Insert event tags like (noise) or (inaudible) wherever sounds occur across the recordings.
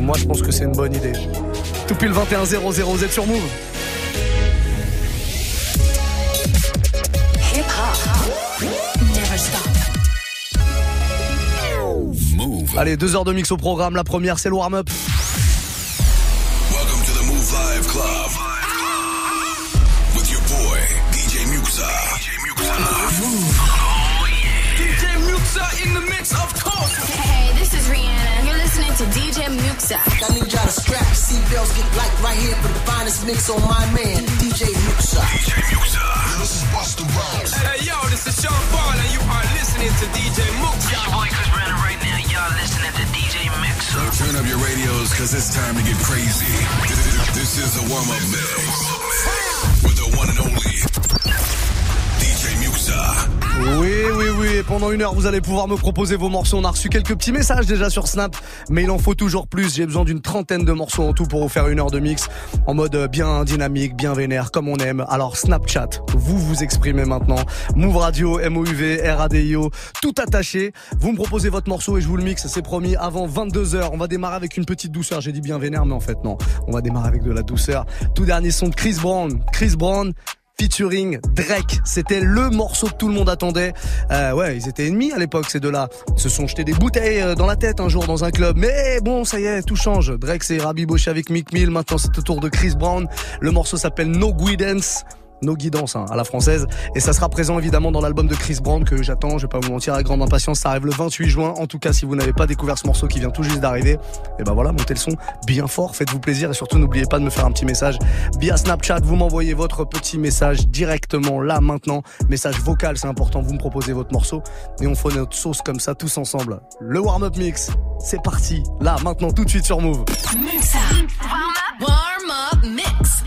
Moi, je pense que c'est une bonne idée. Tout pile 21 00 Z sur Move. Allez, deux heures de mix au programme. La première, c'est le warm-up. Seatbelts, get light right here for the finest mix on my man, DJ Muxxa. DJ Muxxa. This is Busta Rhymes. Hey, yo, this is Sean Paul, and you are listening to DJ Muxxa. Your boy Chris Brandon right now. Y'all listening to DJ Mix. Turn up your radios, cause it's time to get crazy. This is a warm-up mix. With the one and only DJ Muxxa. Oui, oui, oui. Pendant une heure, vous allez pouvoir me proposer vos morceaux. On a reçu quelques petits messages déjà sur Snap, mais il en faut toujours plus. J'ai besoin d'une trentaine de morceaux en tout pour vous faire une heure de mix en mode bien dynamique, bien vénère, comme on aime. Alors Snapchat, vous vous exprimez maintenant. Move Radio, MOUV, RADIO, tout attaché. Vous me proposez votre morceau et je vous le mixe. C'est promis avant 22 heures. On va démarrer avec une petite douceur. J'ai dit bien vénère, mais en fait non. On va démarrer avec de la douceur. Tout dernier son de Chris Brown. Chris Brown featuring Drake. C'était le morceau que tout le monde attendait. Euh, ouais, ils étaient ennemis à l'époque, ces deux-là. Se sont jetés des bouteilles euh, dans la tête un jour dans un club. Mais bon, ça y est, tout change. Drake s'est rabiboché avec Mick Mill. Maintenant, c'est au tour de Chris Brown. Le morceau s'appelle No Guidance. No guidance hein, à la française et ça sera présent évidemment dans l'album de Chris Brown que j'attends, je vais pas vous mentir avec grande impatience, ça arrive le 28 juin. En tout cas, si vous n'avez pas découvert ce morceau qui vient tout juste d'arriver, et ben voilà, montez le son bien fort, faites-vous plaisir et surtout n'oubliez pas de me faire un petit message via Snapchat, vous m'envoyez votre petit message directement là maintenant, message vocal, c'est important, vous me proposez votre morceau et on fait notre sauce comme ça tous ensemble. Le warm-up mix, c'est parti. Là maintenant tout de suite sur Move. Warm up mix.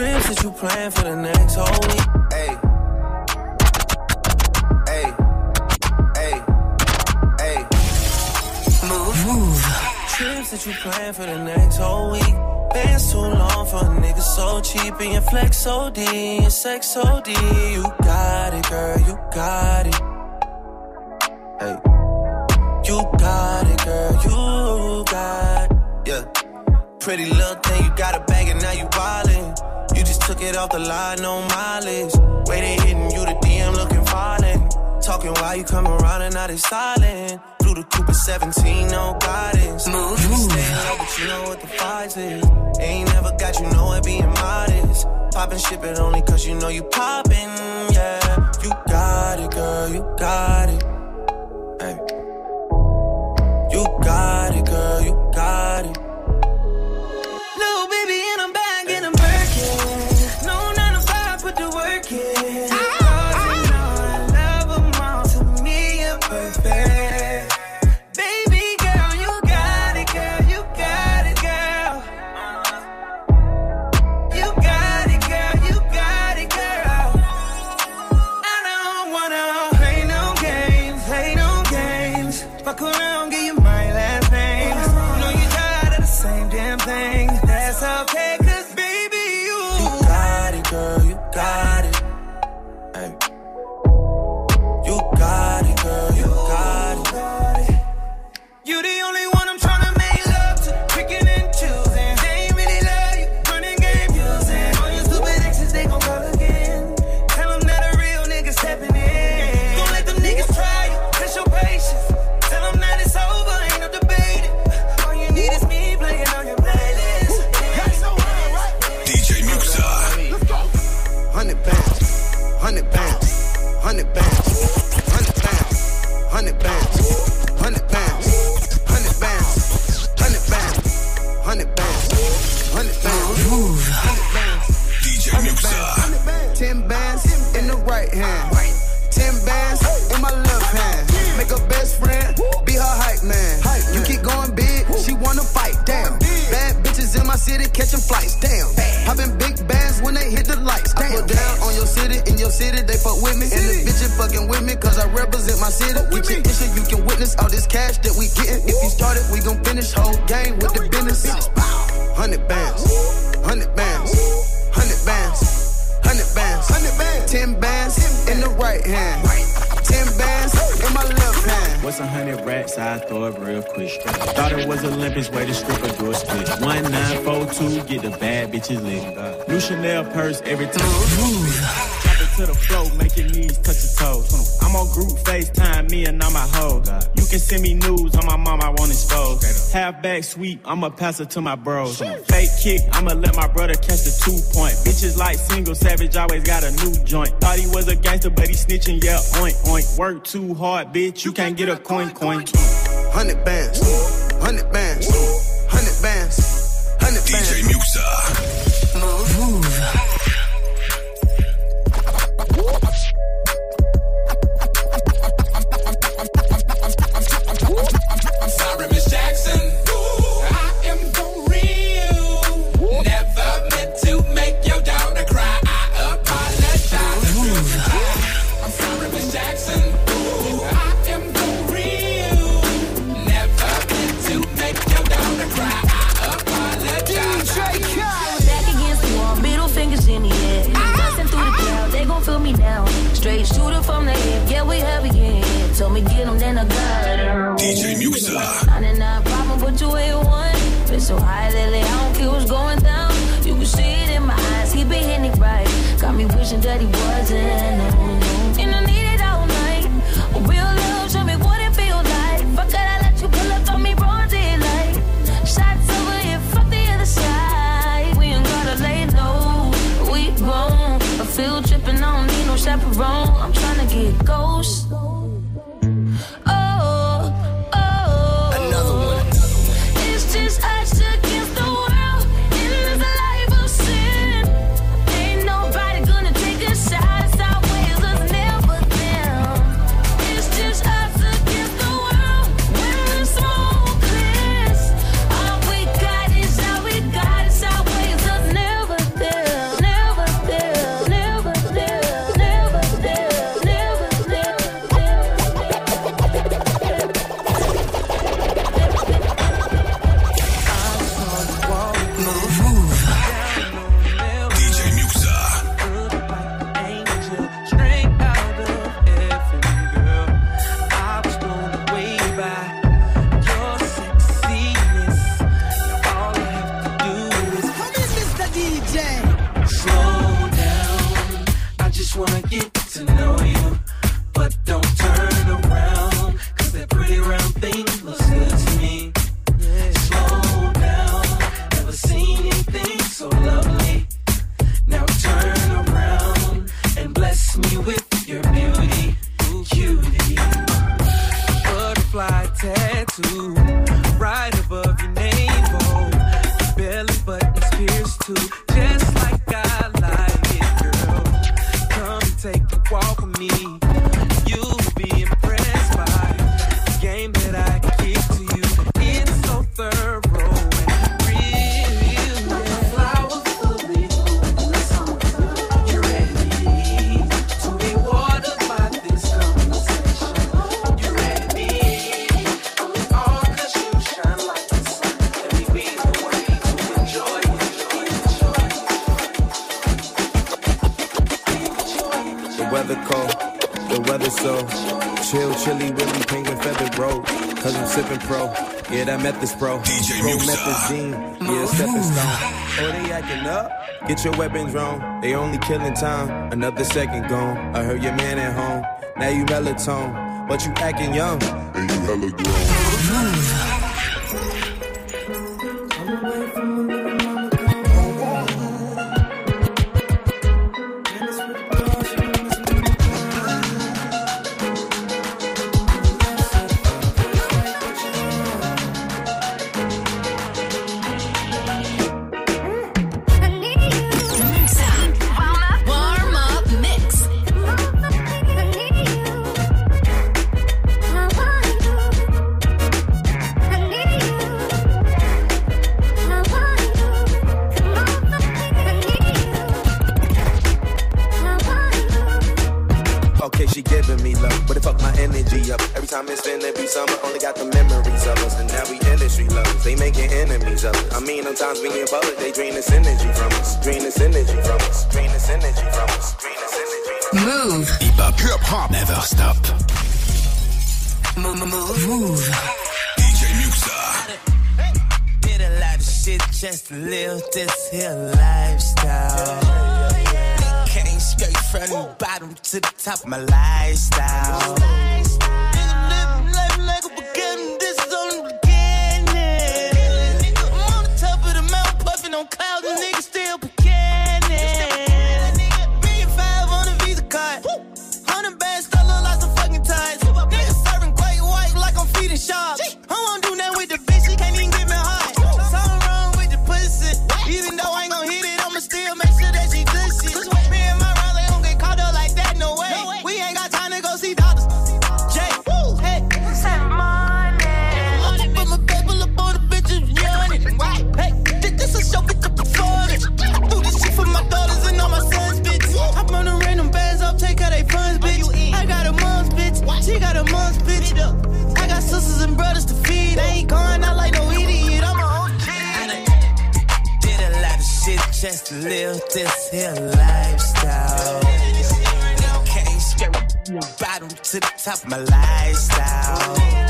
Trips that you plan for the next whole week. Hey. Hey. Hey. Hey. Move. Move. Trips that you plan for the next whole week. Bands too long for a nigga so cheap and your flex so D and sex so D. You got it, girl, you got it. Hey. You got it, girl, you got it. Yeah. Pretty little thing, you got a bag and now you wildin'. You just took it off the line, no mileage. They hitting you, the DM looking violent. Talking while you come around and now they silent. Through the Cooper 17, no guidance. Move. You stay low, but you know what the price is. Ain't never got you know it being modest. Poppin' ship it only cause you know you poppin', yeah. You got it, girl, you got it. Hey. You got it, girl, you got it. God. city, they fuck with me. City. And the bitch is fucking with me, cause I represent my city. With Get your you can witness all this cash that we gettin'. If you started, we gon' finish whole game with the business. Hundred bands, hundred bands, hundred bands, hundred bands, hundred bands, ten bands in the right hand. Ten bands in my left hand. What's a hundred racks? I throw it real quick. Thought it was Olympus, way to strip a door split. One nine four two, get the bad bitches lit. New Chanel purse every time. Move to the floor, make your knees touch your toes. Hmm. I'm on group FaceTime, me and I'm a hoe. You can send me news on my mom, I won't expose. Halfback sweep, I'ma pass it to my bros. Hmm. Fake kick, I'ma let my brother catch the two point. Bitches like single savage, always got a new joint. Thought he was a gangster, but he snitching, yeah, oink oink. Work too hard, bitch, you, can't, get a coin coin. Hundred bands, hundred bands, hundred bands, hundred bands. DJ Muxxa. Yeah, that meth bro. DJ bro methazine. Yeah, stepping stone. Oh, they acting up? Get your weapons wrong. They only killing time. Another second gone. I heard your man at home. Now you melatonin, but you acting young. And you hella grown. top of my life. lifestyle. Came straight bottom to the top, my lifestyle.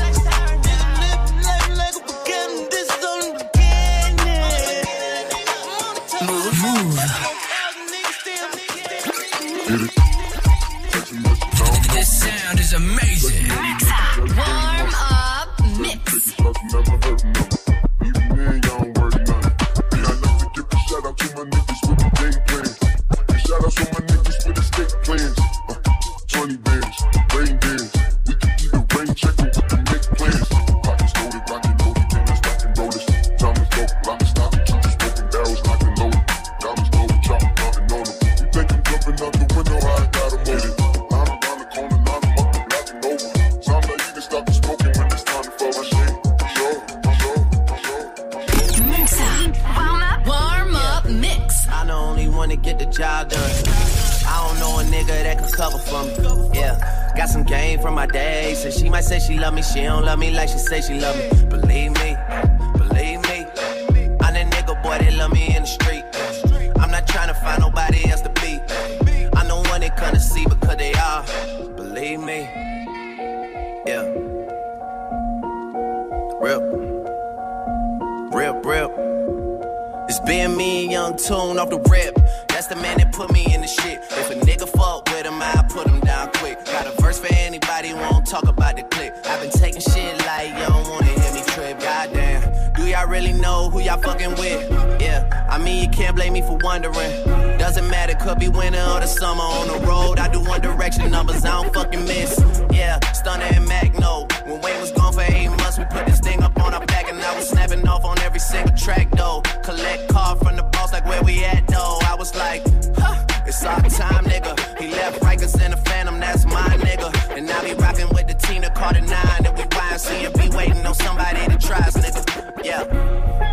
second track though. Collect call from the boss like where we at though. I was like, huh, it's our time, nigga. He left Rikers in the Phantom, that's my nigga. And now be rockin' with the team Carter nine that we find. See you be waiting on somebody to try nigga. Yeah,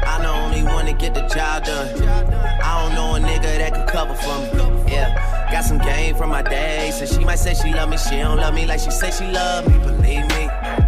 I'm the only one to get the job done. I don't know a nigga that could cover for me. Yeah. Got some game from my day. So she might say she love me, she don't love me like she said she love me. Believe me.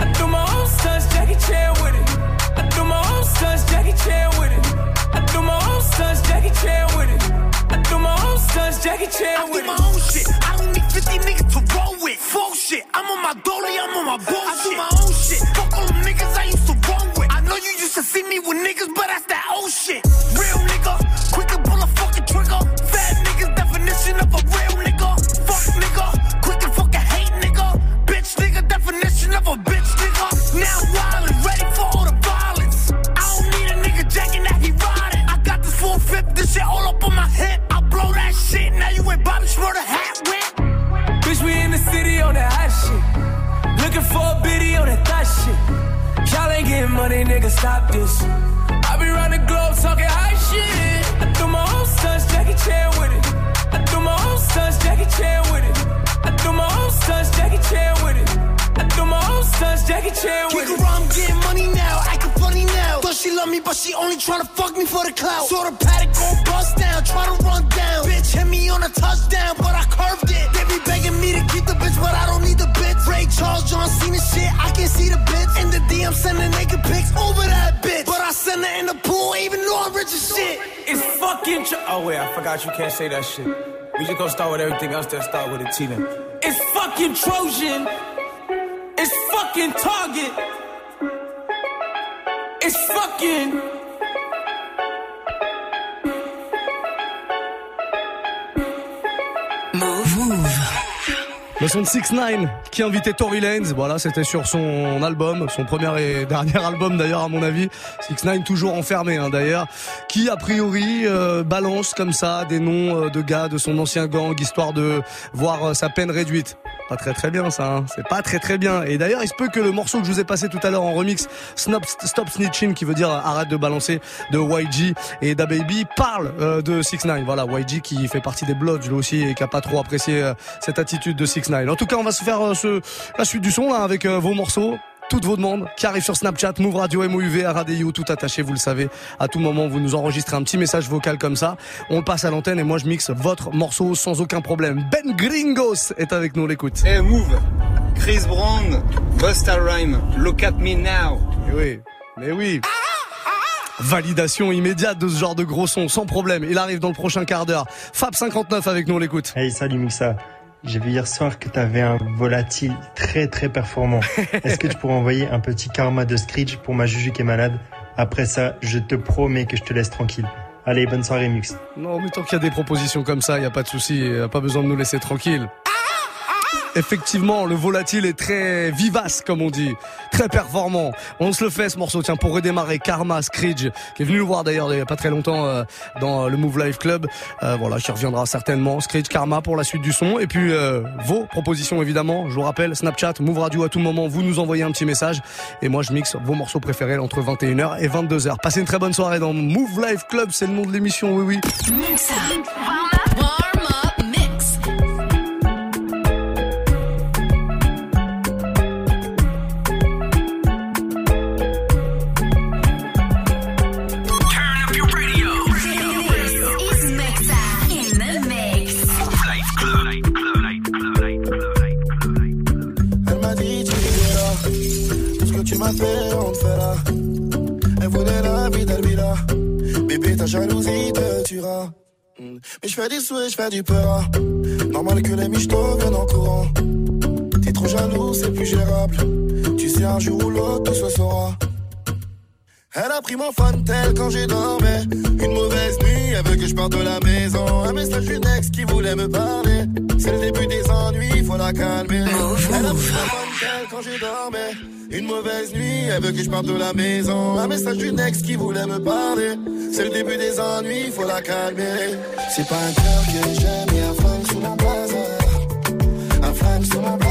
I threw my own son's Jackie Chan with it. I threw my own son's Jackie Chan with it. I threw my own son's Jackie Chan with it. I threw my own son's Jackie Chan with it. I do my own shit. I don't need 50 niggas to roll with. Full shit. I'm on my dolly. I'm on my bullshit. I do my own shit. Fuck all them niggas I used to roll with. I know you used to see me with niggas, but that's that old shit. For a biddy on that thot shit. Y'all ain't getting money, nigga, stop this. I be round the globe talking high shit. I threw my own son's Jackie Chan with it. I threw my own son's Jackie Chan with it. I threw my own son's Jackie Chan with it. Do my own Jackie Chan with Kick around, I'm getting money now, acting funny now. Thought she love me, but she only tryna fuck me for the clout. Saw the paddock go bust down, try to run down. Bitch hit me on a touchdown, but I curved it. They be begging me to keep the bitch, but I don't need the bitch. Ray Charles, John Cena shit, I can see the bitch. In the DM, sending naked pics over that bitch. But I send her in the pool, even though I'm rich as shit. It's fucking. Tro- oh wait, I forgot you can't say that shit. We just gonna start with everything else that start with a T then. It's fucking Trojan. It's fucking Target. It's fucking. Le son de 6 9 qui invitait Tory Lanez. Voilà, c'était sur son album, son premier et (laughs) dernier album d'ailleurs à mon avis. 6 9 toujours enfermé hein, d'ailleurs, qui a priori euh, balance comme ça des noms euh, de gars de son ancien gang histoire de voir euh, sa peine réduite. Pas très très bien ça, hein. c'est pas très très bien. Et d'ailleurs, il se peut que le morceau que je vous ai passé tout à l'heure en remix, Stop, Snitching, qui veut dire arrête de balancer, de YG et DaBaby, parle de 6 9 Voilà, YG qui fait partie des Bloods lui aussi et qui a pas trop apprécié cette attitude de 6 9 En tout cas, on va se faire euh, ce, la suite du son là avec euh, vos morceaux. Toutes vos demandes qui arrivent sur Snapchat, Move Radio, MOUV, RADIO, tout attaché, vous le savez. À tout moment, vous nous enregistrez un petit message vocal comme ça. On le passe à l'antenne et moi je mixe votre morceau sans aucun problème. Ben Gringos est avec nous, on l'écoute. Hey, move Chris Brown, Busta Rhyme, Look at me now. Eh oui, mais oui. Validation immédiate de ce genre de gros son, sans problème. Il arrive dans le prochain quart d'heure. Fab59 avec nous, on l'écoute. Hey, salut Muxa. J'ai vu hier soir que tu avais un volatile très très performant. (laughs) Est-ce que tu pourrais envoyer un petit karma de Screech pour ma Juju qui est malade Après ça, je te promets que je te laisse tranquille. Allez, bonne soirée Mux. Non, mais tant qu'il y a des propositions comme ça, il n'y a pas de souci, y a pas besoin de nous laisser tranquilles. Effectivement, le volatile est très vivace, comme on dit, très performant. On se le fait ce morceau, tiens, pour redémarrer. Karma Screech, qui est venu le voir d'ailleurs il n'y a pas très longtemps euh, dans le Move Life Club. Euh, voilà, qui reviendra certainement. Screech Karma pour la suite du son. Et puis euh, vos propositions évidemment. Je vous rappelle, Snapchat, Move Radio à tout moment. Vous nous envoyez un petit message et moi je mixe vos morceaux préférés entre 21h et 22h. Passez une très bonne soirée dans Move Life Club, c'est le nom de l'émission. Oui, oui. M'as fait on te fera. Elle voulait la vie Bébé ta jalousie te tuera. Mm. Mais je fais du souhait, je fais du peur. Normal que les michtos viennent en courant. T'es trop jaloux, c'est plus gérable. Tu sais un jour ou l'autre tout se saura Elle a pris mon tel quand j'ai dormi. Une mauvaise nuit, elle veut que je parte de la maison. Un message d'une ex qui voulait me parler. C'est le début des ennuis, faut la calmer. Elle a pris mon tel quand j'ai dormi. Une mauvaise nuit, elle veut que je parte de la maison. Un message d'une ex qui voulait me parler. C'est le début des ennuis, faut la calmer. C'est pas un cœur que j'aime, y'a un flingue sous mon blazer Un flingue sous mon blazer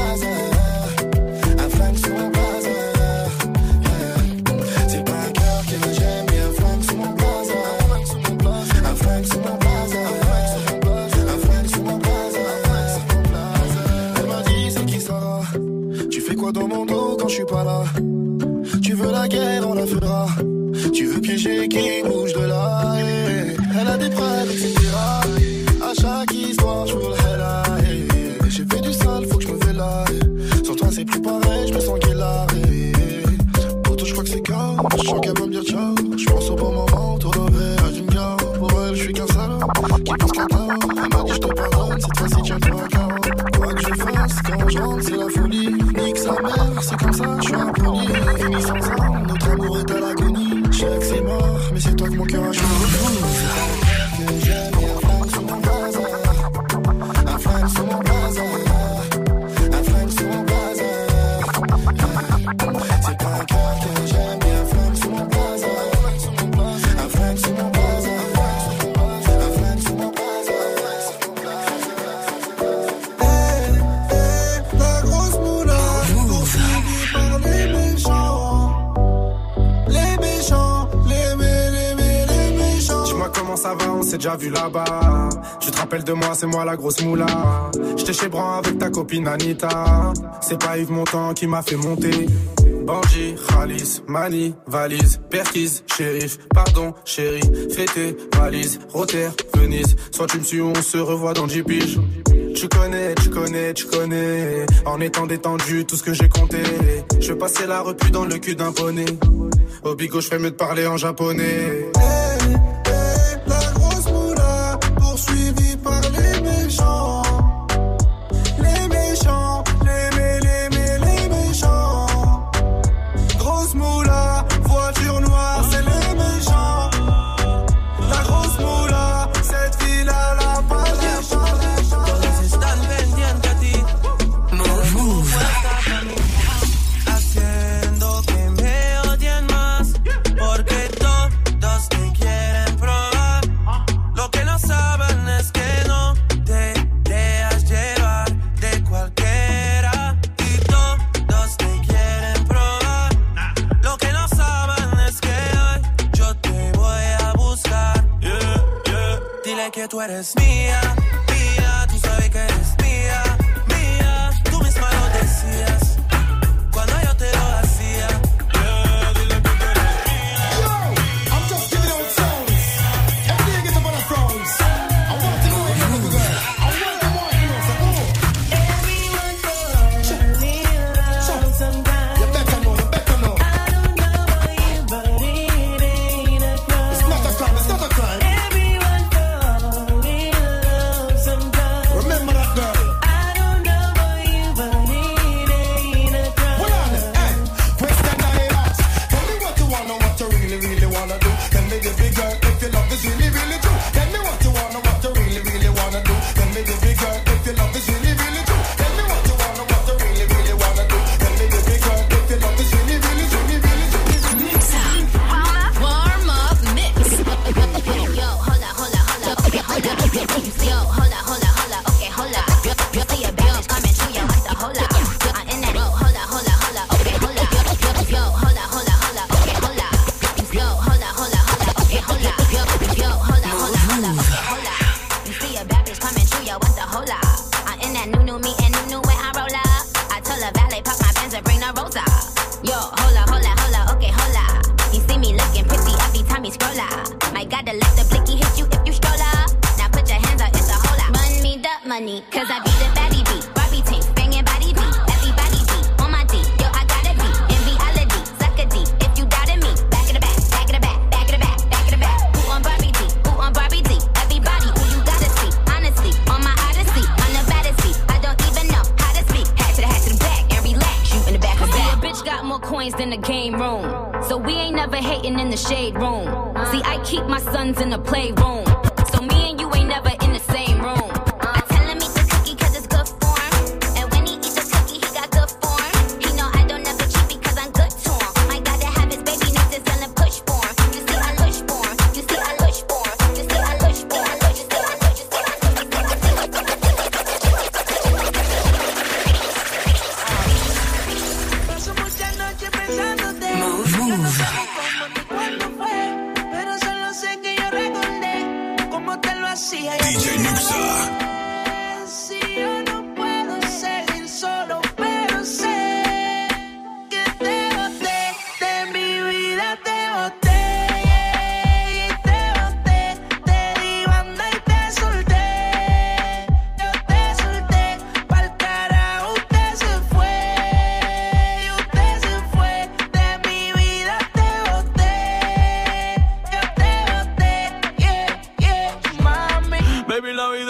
là-bas. Tu te rappelles de moi, c'est moi la grosse moula. J'étais chez Bran avec ta copine Anita. C'est pas Yves Montand qui m'a fait monter. Banji, Khalis, Mani, valise, perquise, shérif, pardon, chéri, fêté, valise, Rotter, Venise. Soit tu me suis on se revoit dans 10. Tu connais, tu connais, tu connais. En étant détendu, tout ce que j'ai compté. Je passais la repu dans le cul d'un poney. Au bigot, je fais mieux de parler en japonais.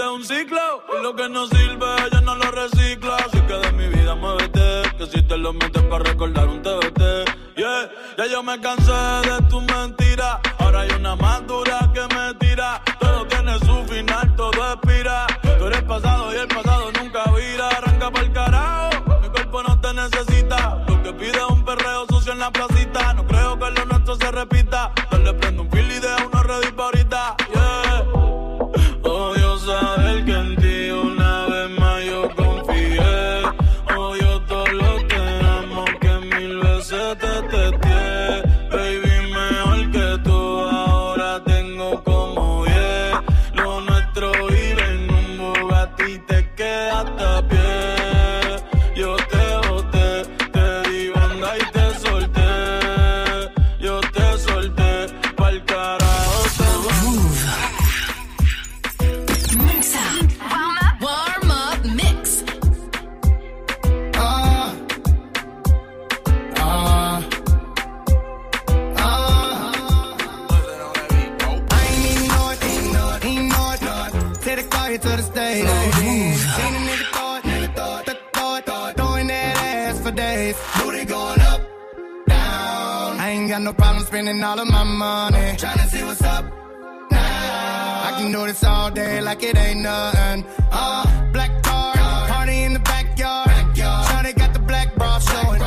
un ciclo. Y lo que no sirve, yo no lo recicla. Así que de mi vida muévete. Que si te lo metes para recordar un TBT. Yeah, ya yo me cansé de tus mentiras. Ahora hay una más dura que me tira. Todo tiene su final, todo expira. Tú eres pasado y el pasado nunca vira. Arranca para el carajo, mi cuerpo no te necesita. Lo que pide es un perreo sucio en la placita. No creo que lo nuestro se repita. Dale prendo un fil y deja una red y spending all of my money. Tryna see what's up now. I can do this all day like it ain't nothing. Uh, black car, party in the backyard. Shawty got the black bra showing.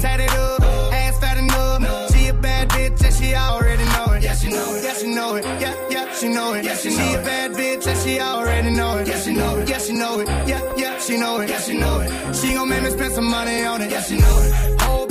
Tatted up, ass fat enough. She a bad bitch and she already know it. Yeah, she know it. Yeah, she know it. Yeah, yeah, she know it. Yeah, she, she a bad bitch and she already know it. Yeah, she know it. Yeah, she know it. Yeah, yeah, she know it. Yeah, she know it. She gon' make me spend some money on it. Yeah, she know it. Whole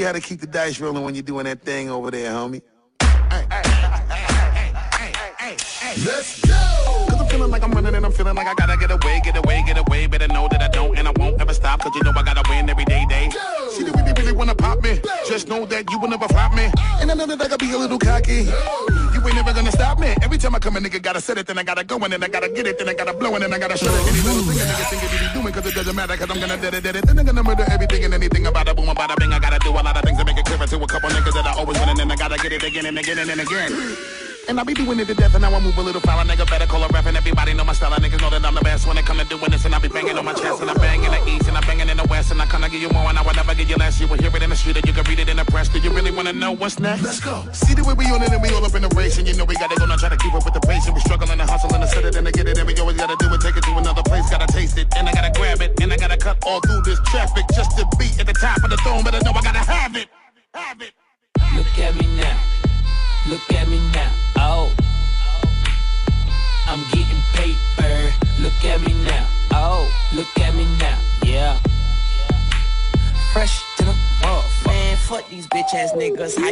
you how to keep the dice rolling when you're doing that thing over there, homie. Let's go! Cause I'm feeling like I'm running and I'm feeling like I gotta get away, get away, get away. Better know that I don't and I won't ever stop. Cause you know I gotta win every Just know that you will never flop me. And I know that I gotta be a little cocky. You ain't never gonna stop me. Every time I come, a nigga gotta set it, then I gotta go, and then I gotta get it, then I gotta blow, and then I gotta show it. Any little thing a nigga think it be doing, cause it doesn't matter, cause I'm gonna dead it, dead it. Then I'm gonna murder everything and anything about a boom, about a bing. I gotta do a lot of things to make it clear to a couple niggas that I always win, and then I gotta get it again and again and again. And I be doing it to death, and now I move a little foul. Nigga better call a ref, and everybody know my style. And niggas know that I'm the best when it come to doing this. And I be banging on my chest, and I bang in the east, and I'm banging in the west. And I kinda give you more, and I will never give you less. You will hear it in the street, and you can read it in the press. Do you really wanna know what's next? Let's go. See the way we on it, and we all up in the race. And you know we gotta go now, try to keep up with the pace. And we struggling and hustling to set it and to get it. And we always gotta do it, take it to another place. Gotta taste it, and I gotta grab it, and I gotta cut all through this traffic just to be at the top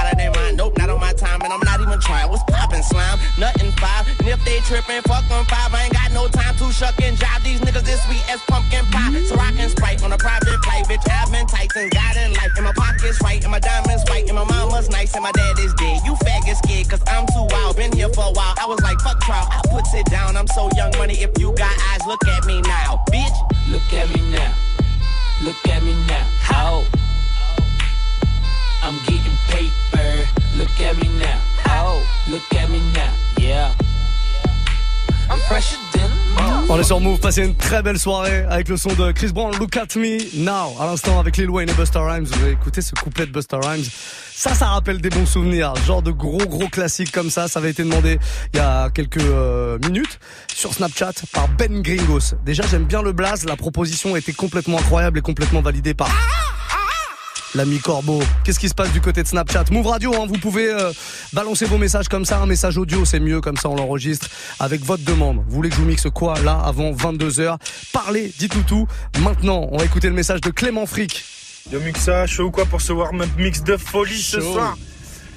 hotter than mine. Nope, not on my time. And I'm not even trying. What's poppin' slime? Nothing five. And if they trippin', fuck them five. I ain't got no time to shuck and jive. These niggas this sweet as pumpkin pie. So I can sprite on a private flight. Bitch, I've been Tyson. God in life. And my pockets right. And my diamonds white. And my mama's nice. And my dad is dead. You faggot scared. Cause I'm too wild. Been here for a while. I was like, fuck trial. I put it down. I'm so young money. If you got eyes, look at me now. Bitch. Look at me now. Look at me now. How? I'm getting paper. Look at me now. Oh, look at me now. Yeah. I'm fresher than On est sur Move, passez une très belle soirée avec le son de Chris Brown, Look at Me Now. À l'instant avec Lil Wayne et Buster Rhymes, vous avez écouté ce couplet de Buster Rhymes. Ça, ça rappelle des bons souvenirs. Genre de gros gros classiques comme ça. Ça avait été demandé il y a quelques euh, minutes sur Snapchat par Ben Gringos. Déjà, j'aime bien le blaze. La proposition était complètement incroyable et complètement validée par L'ami Corbeau, qu'est-ce qui se passe du côté de Snapchat? Move Radio, hein, vous pouvez euh, balancer vos messages comme ça, un message audio, c'est mieux, comme ça on l'enregistre avec votre demande. Vous voulez que je vous mixe quoi là avant 22h Parlez, dites-nous tout. Maintenant, on va écouter le message de Clément Frick. Yo Muxa, chaud ou quoi pour ce warm-up mix de folie ce soir?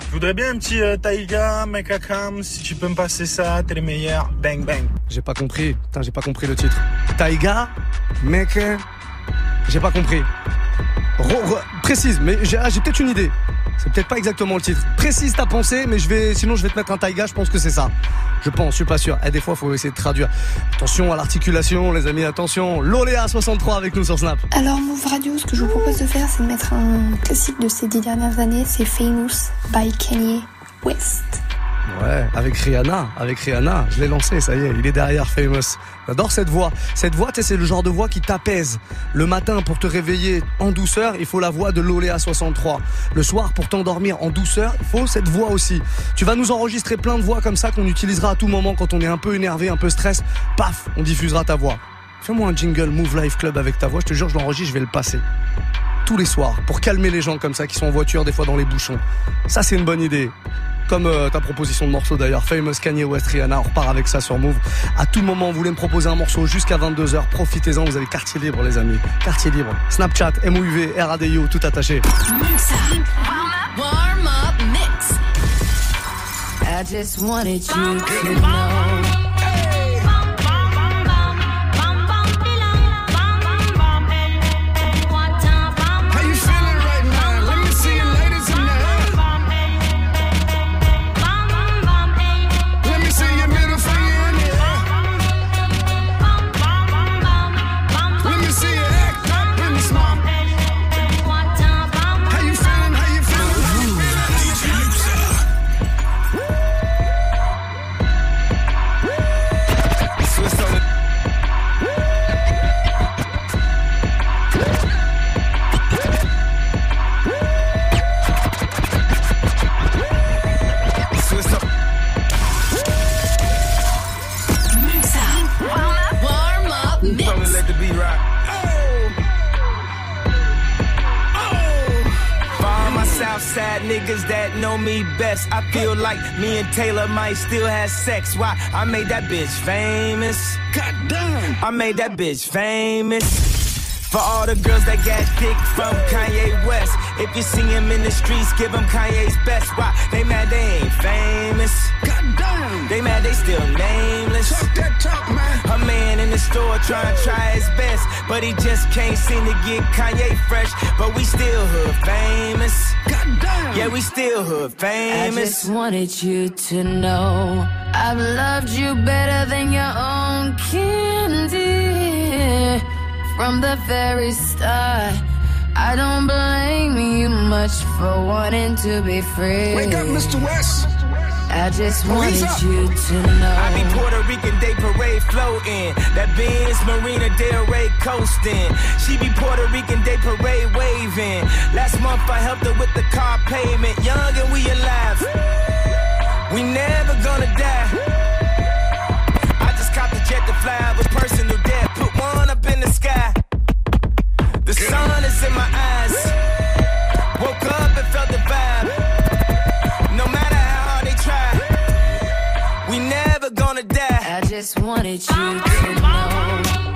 Je voudrais bien un petit euh, Taiga, Meka Cam, si tu peux me passer ça, t'es le meilleur, bang bang. J'ai pas compris, putain j'ai pas compris le titre. Taïga, mec, j'ai pas compris. Précise, mais j'ai ah, j'ai peut-être une idée. C'est peut-être pas exactement le titre. Précise ta pensée, mais je vais, sinon je vais te mettre un taïga, je pense que c'est ça. Je pense, je suis pas sûr. Et des fois, faut essayer de traduire. Attention à l'articulation, les amis, attention. Loléa 63 avec nous sur Snap. Alors Move Radio, ce que je vous propose de faire, c'est de mettre un classique de ces dix dernières années, c'est Famous by Kanye West. Ouais, avec Rihanna, avec Rihanna, je l'ai lancé, ça y est, il est derrière Famous. J'adore cette voix. Cette voix, c'est le genre de voix qui t'apaise. Le matin, pour te réveiller en douceur, il faut la voix de l'Oléa 63. Le soir, pour t'endormir en douceur, il faut cette voix aussi. Tu vas nous enregistrer plein de voix comme ça qu'on utilisera à tout moment quand on est un peu énervé, un peu stress. Paf, on diffusera ta voix. Fais-moi un jingle Move Life Club avec ta voix, je te jure, je l'enregistre, je vais le passer. Tous les soirs, pour calmer les gens comme ça qui sont en voiture, des fois dans les bouchons. Ça, c'est une bonne idée. Comme euh, ta proposition de morceau d'ailleurs, Famous Kanye West Rihanna, on repart avec ça sur Move. À tout moment, vous voulez me proposer un morceau jusqu'à 22h, profitez-en, vous avez quartier libre les amis. Quartier libre. Snapchat, MOUV, RADIO, tout attaché. Me and Taylor might still have sex. Why? I made that bitch famous. God damn. I made that bitch famous. For all the girls that got dick from Kanye West. If you see him in the streets, give him Kanye's best. Why? They mad they ain't famous. God damn. They mad they still nameless. Talk that talk, man. A man in the store trying to try his best. But he just can't seem to get Kanye fresh. But we still hood famous. Yeah, we still hood famous. I just wanted you to know I've loved you better than your own candy from the very start. I don't blame you much for wanting to be free. Wake up, Mr. West. I just wanted you to know. I be Puerto Rican Day Parade floating. That Benz Marina Del Rey coasting. She be Puerto Rican Day Parade waving. Last month I helped her with the car payment. Young and we alive. We never gonna die. I just copped a jet to fly. I was personal debt. Put one up in the sky. The sun is in my eyes. I just wanted you to know.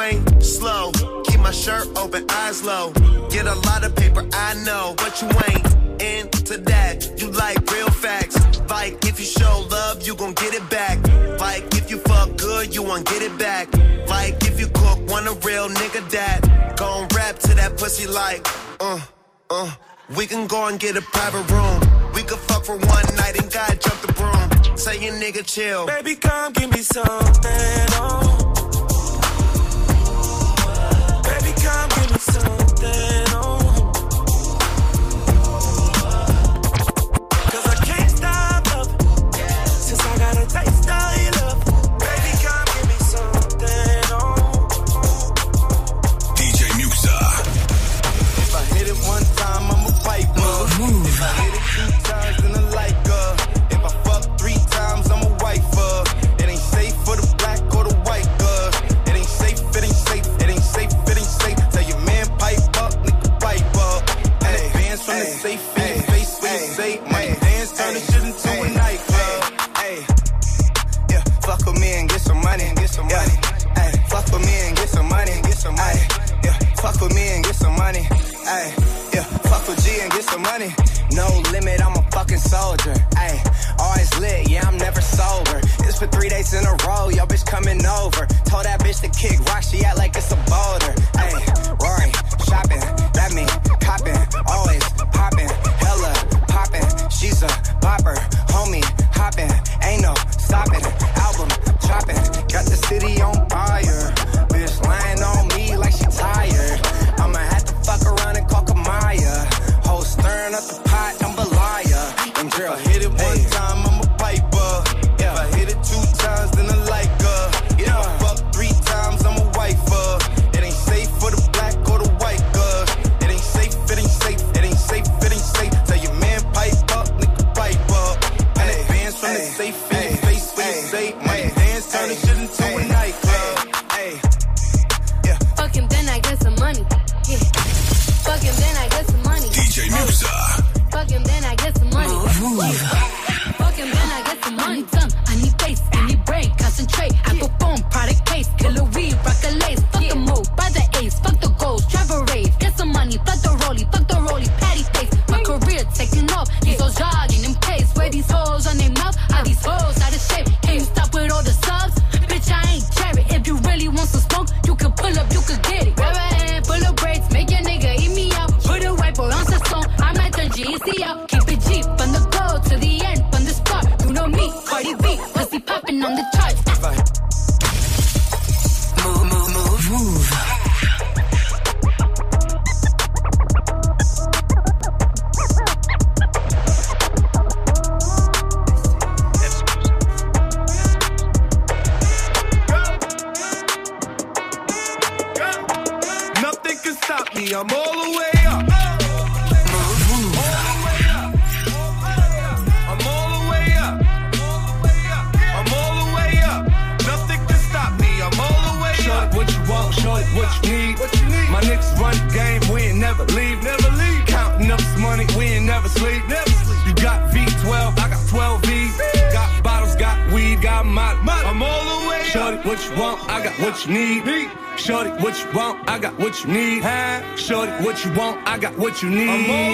ain't slow. Keep my shirt open, eyes low. Get a lot of paper, I know, but you ain't into that. You like real facts. Like if you show love, you gon' get it back. Like if you fuck good, you won't get it back. Like if you cook, want a real nigga that gon' rap to that pussy like, uh, uh. We can go and get a private room. We could fuck for one night and God jump the broom. Say your nigga chill. Baby, come give me something. Oh. something. soldier. Ayy, always lit, yeah, I'm never sober. It's for three days in a row you want, I got what you need.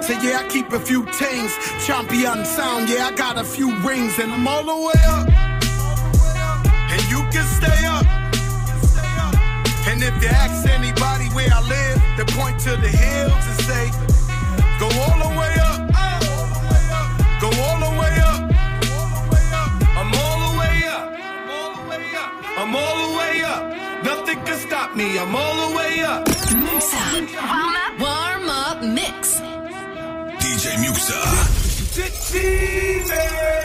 Me top yeah, I keep a few tings. Champion sound, yeah, I got a few rings, and I'm all the way up. And you can stay up. And if you ask anybody where I live, they point to the hills and say, Go all the way up. Go all the way up. I'm all the way up. I'm all the way up. Nothing can stop me. I'm all the way up. Mix up. DJ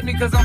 country, then she like me cause I'm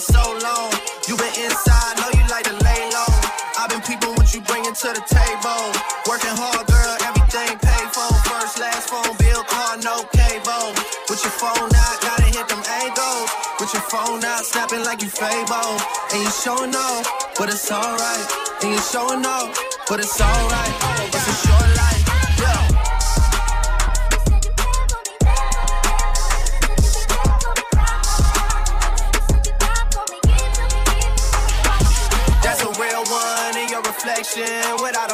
so long. You been inside, know you like to lay low. I've been peeping what you bringing to the table. Working hard, girl, everything paid for. First, last phone bill, car, no cable. With your phone out, gotta hit them angles. With your phone out, snapping like you Fable. And you showing off, but it's alright. And you showing off, but it's alright. It's a short life,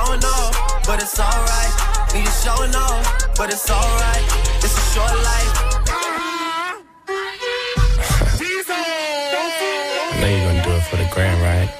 Showing off, but it's alright. Showing off, but it's alright. It's a short life. I know you're gonna do it for the grand, right?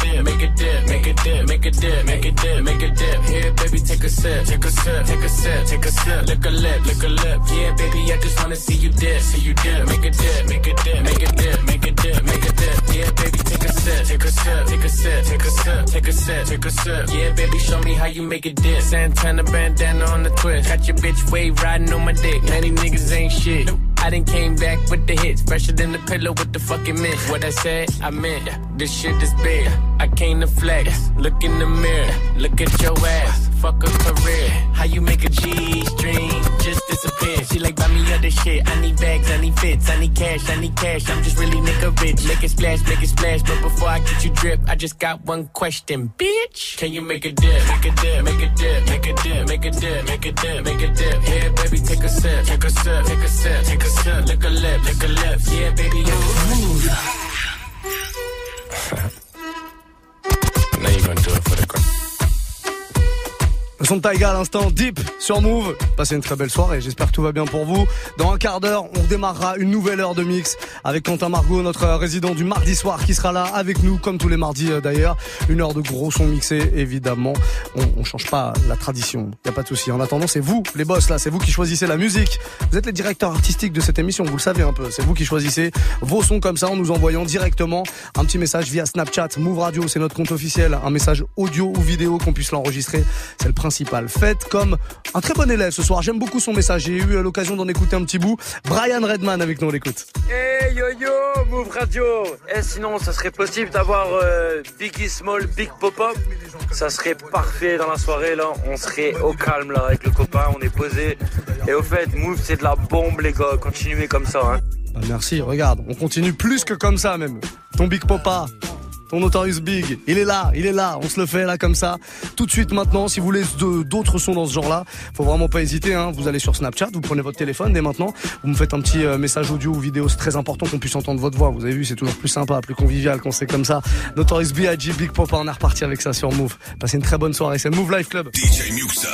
dip, make a dip, make a dip, make a dip, make a dip, make a dip. Here, baby, take a sip, take a sip, take a sip, take a sip. Lick a lip, lick a lip. Yeah, baby, I just wanna see you dip, see you dip. Make a dip, make a dip, make a dip, make a dip, make a dip. Yeah, baby, take a sip, take a sip, take a sip, take a sip, take a sip, take a sip. Yeah, baby, show me how you make a dip. Santana bandana on the twist. Got your bitch wave riding on my dick. Now these niggas ain't shit. I done came back with the hits, fresher than the pillow with the fucking mint. What I said, I meant. This shit is big. I came to flex. Look in the mirror, look at your ass. Fuck a career. How you make a G string just disappear? She like buy me other shit. I need bags, I need fits, I need cash, I need cash. I'm just really nigga rich. Make it splash, make it splash. But before I get you drip, I just got one question, bitch. Can you make a dip? Make a dip, make a dip, make a dip, make a dip, make a dip, make a dip. Yeah, baby, take a sip, take a sip, take a sip, take a sip. Lick a lip, lick a lip. Yeah, baby, you move. (laughs) son Taiga à l'instant, Deep sur Move. Passez une très belle soirée, j'espère que tout va bien pour vous. Dans un quart d'heure, on démarrera une nouvelle heure de mix avec Quentin Margot, notre résident du mardi soir qui sera là avec nous, comme tous les mardis euh, d'ailleurs. Une heure de gros sons mixés, évidemment. On, on change pas la tradition, y a pas de souci. En attendant, c'est vous, les boss là, c'est vous qui choisissez la musique. Vous êtes les directeurs artistiques de cette émission, vous le savez un peu. C'est vous qui choisissez vos sons comme ça en nous envoyant directement un petit message via Snapchat. Move Radio, c'est notre compte officiel. Un message audio ou vidéo qu'on puisse l'enregistrer. C'est le principal. Faites comme un très bon élève ce soir. J'aime beaucoup son message. J'ai eu l'occasion d'en écouter un petit bout. Brian Redman avec nous, on l'écoute. Hey yo yo, Move Radio Eh sinon, ça serait possible d'avoir euh, Biggie Small, Big Pop-Up Ça serait parfait dans la soirée là, on serait au calme là avec le copain, on est posé. Et au fait, Move c'est de la bombe les gars, continuez comme ça hein. Ah, merci, regarde, on continue plus que comme ça même. Ton Big Popa, ton Notorious Big, il est là, il est là, on se le fait là comme ça. Tout de suite maintenant, si vous voulez d'autres sons dans ce genre-là, faut vraiment pas hésiter. Hein. Vous allez sur Snapchat, vous prenez votre téléphone dès maintenant, vous me faites un petit euh, message audio ou vidéo, c'est très important qu'on puisse entendre votre voix. Vous avez vu, c'est toujours plus sympa, plus convivial quand c'est comme ça. Notorious B.I.G. Big Popa, on est reparti avec ça sur Move. Passez une très bonne soirée, c'est Move Life Club. DJ Muxa.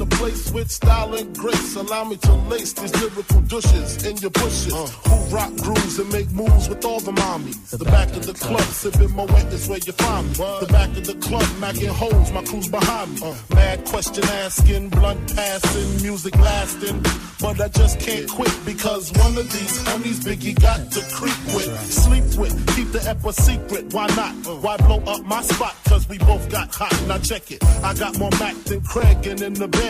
The place with style and grace, allow me to lace these lyrical douches in your bushes. Uh. Who rock grooves and make moves with all the mommies. The back of the club, sipping my wet is where you find me. The back of the club, macking holes, my crew's behind me. Uh. Mad question asking, blunt passing, music lasting. But I just can't quit because one of these honeys Biggie got to creep with, sleep with, keep the ep a secret. Why not? Uh. Why blow up my spot? Cause we both got hot. Now check it. I got more Mac than Craig and in the bed.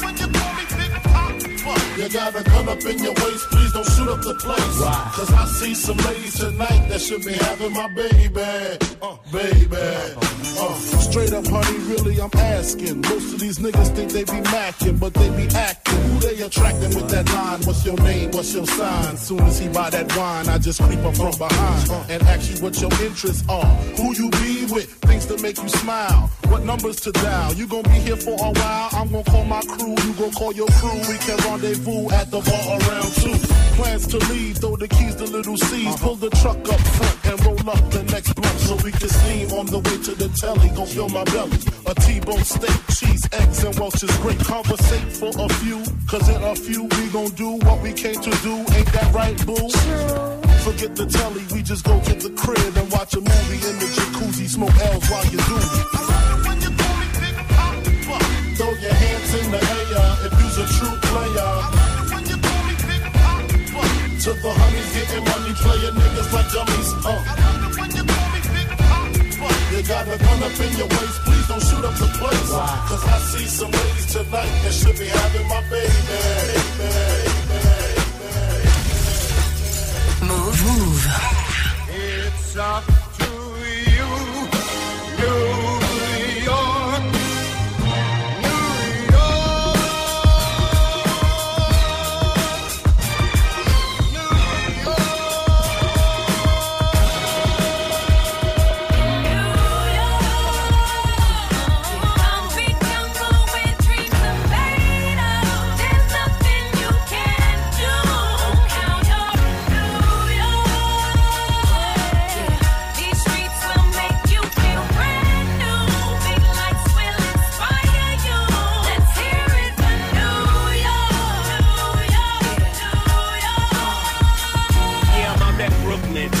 You got a gun up in your waist, please don't shoot up the place. Why? Cause I see some ladies tonight that should be having my baby. Uh, baby. Uh, straight up, honey, really, I'm asking. Most of these niggas think they be macking, but they be acting. Who they attracting with that line? What's your name? What's your sign? Soon as he buy that wine, I just creep up from behind and ask you what your interests are. Who you be with? Things to make you smile. What numbers to dial? You gonna be here for a while? I'm gonna call my crew. You gonna call your crew. We can rendezvous at the bar around two. Plans to leave, throw the keys to little C's. Uh-huh. Pull the truck up front and roll up the next block so we can steam on the way to the telly. Gon' fill my belly. A T-bone steak, cheese, eggs, and Welch's great. Conversate for a few, cause in a few we gon' do what we came to do. Ain't that right, boo? Forget the telly, we just go to the crib and watch a movie in the jacuzzi. Smoke L's while you do it. Hands in the air if you's a true player. To the honeys getting money, playing niggas like dummies. Uh. You got a gun up in your waist, please don't shoot up the place. Cause I see some ladies tonight that should be having my baby. Move. Move. It's up it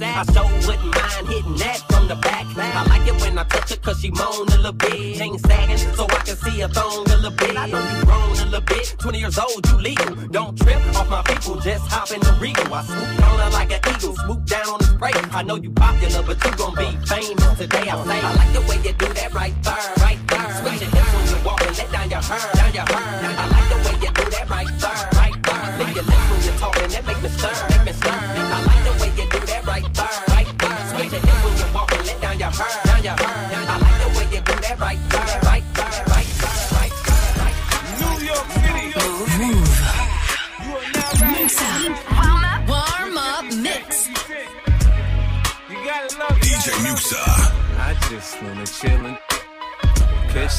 ain't stacked? I sure wouldn't mind hitting that from the back. I like it when I touch her cause she moan a little bit. Chain sagging so I can see her thong a little bit. I know you grown a little bit, 20 years old, you legal. Don't trip off my people, just hop in the regal. I swoop on her like an eagle, swoop down on the spray. I know you popular, but you gon' be famous today. I say, I like the way you do that right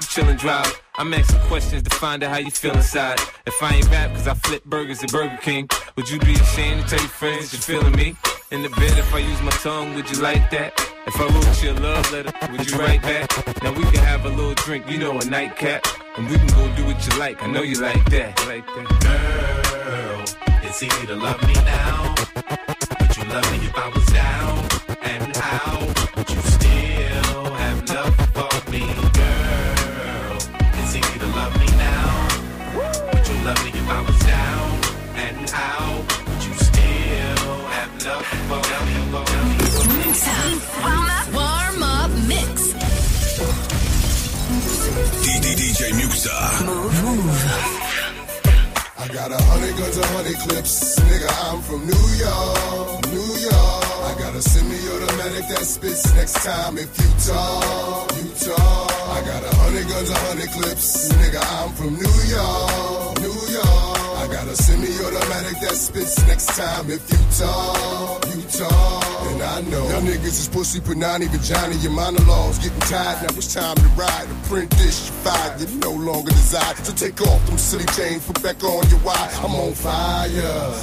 you chill and drive. I'm asking questions to find out how you feel inside. If I ain't rap cause I flip burgers at Burger King, would you be ashamed to tell your friends you're feeling me? In the bed, if I use my tongue, would you like that? If I wrote you a love letter, would you write back? Now we can have a little drink, you know, a nightcap. And we can go do what you like, I know you like that. Like that. Girl, it's easy to love me now. Would you love me if I was down DJ Muxxa. I got a hundred guns, a hundred clips. Nigga, I'm from New York, New York. I got a semi-automatic that spits next time if you talk, you talk. I got a hundred guns, a hundred clips. Nigga, I'm from New York, New York. I got a semi-automatic that spits next time if you talk, you talk. And I know y'all niggas is pussy, even Johnny. Your monologues getting tired. Now it's time to ride. Print dish, you fired. You no longer desire. So take off them silly chains, put back on your wire. I'm on fire.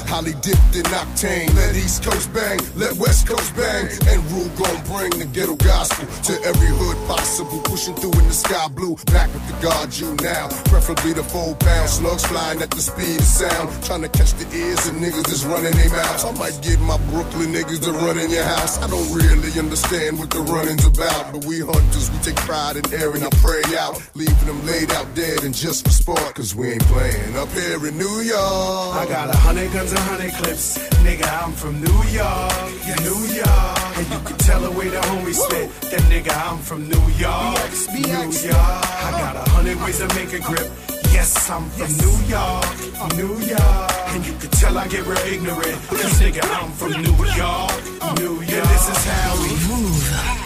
Holly dipped in octane. Let East Coast bang, let West Coast bang. And Rule gon' bring the ghetto gospel to every hood possible. Pushing through in the sky blue. Back with the guard you now. Preferably the four pound slugs flying at the speed of sound. Trying to catch the ears of niggas that's running their mouths. I might get my Brooklyn niggas to run in your house. I don't really understand what the running's about. But we hunters, we take pride in airing our prey out. Leaving them laid out dead and just for sport. Cause we ain't playing up here in New York. I got a hundred guns, and a hundred clips. Nigga, I'm from New York, yeah, New York. And you can tell the way the homies spit. That nigga, I'm from New York, New York. I got a hundred ways to make a grip. Yes, I'm from New York, New York. And you can tell I get real ignorant. Cause nigga, I'm from New York, New York. And this is how we move.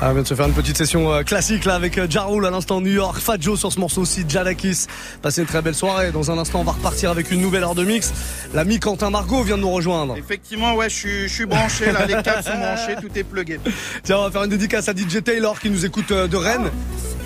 Ah, on vient de se faire une petite session euh, classique là avec euh, Ja Rule à l'instant New York, Fat Joe sur ce morceau aussi, Jadakis. Passez une très belle soirée. Dans un instant, on va repartir avec une nouvelle heure de mix. L'ami Quentin Margot vient de nous rejoindre. Effectivement, ouais, je suis, je suis branché là, les câbles sont branchés, tout est plugué. Tiens, on va faire une dédicace à DJ Taylor qui nous écoute euh, de Rennes.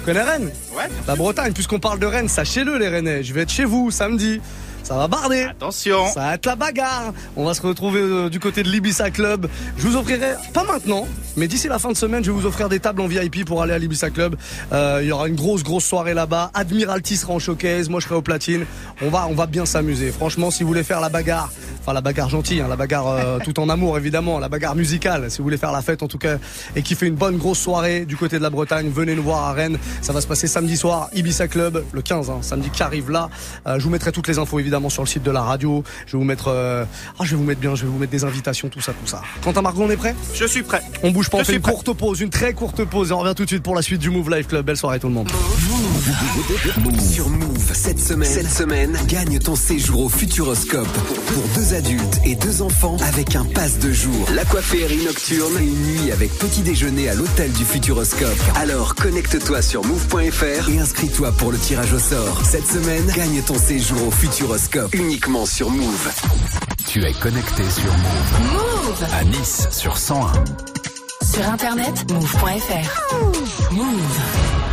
Connais Rennes Ouais. La Bretagne, puisqu'on parle de Rennes, sachez-le les Rennais, je vais être chez vous samedi. Ça va barder. Attention. Ça va être la bagarre. On va se retrouver euh, du côté de l'Ibissa Club. Je vous offrirai, pas maintenant, mais d'ici la fin de semaine, je vais vous offrir des tables en VIP pour aller à l'Ibissa Club. Euh, Il y aura une grosse, grosse soirée là-bas. Admiralty sera en showcase. Moi, je serai au platine. On va, on va bien s'amuser. Franchement, si vous voulez faire la bagarre, enfin la bagarre gentille, hein, la bagarre euh, (laughs) tout en amour évidemment, la bagarre musicale. Si vous voulez faire la fête en tout cas et qui fait une bonne grosse soirée du côté de la Bretagne, venez nous voir à Rennes. Ça va se passer samedi soir, Ibiza Club, le 15, hein, samedi qui arrive là. Je vous mettrai toutes les infos évidemment sur le site de la radio. Je vais vous mettre, euh, ah, je vais vous mettre bien, je vais vous mettre des invitations, tout ça, tout ça. Quentin Margot, on est prêt? Je suis prêt. On bouge pas, on Je fait suis une prêt. courte pause, une très courte pause et on revient tout de suite pour la suite du Move Life Club. Belle soirée tout le monde. Sur Move, cette semaine, cette semaine, gagne ton séjour au Futuroscope pour deux adultes et deux enfants avec un pass de jour, l'aquaférie nocturne et une nuit avec petit déjeuner à l'hôtel du Futuroscope. Alors connecte-toi sur move.fr et inscris-toi pour le tirage au sort. Cette semaine, gagne ton séjour au Futuroscope uniquement sur Move. Tu es connecté sur Move. Move À Nice sur 101. Sur internet, move.fr.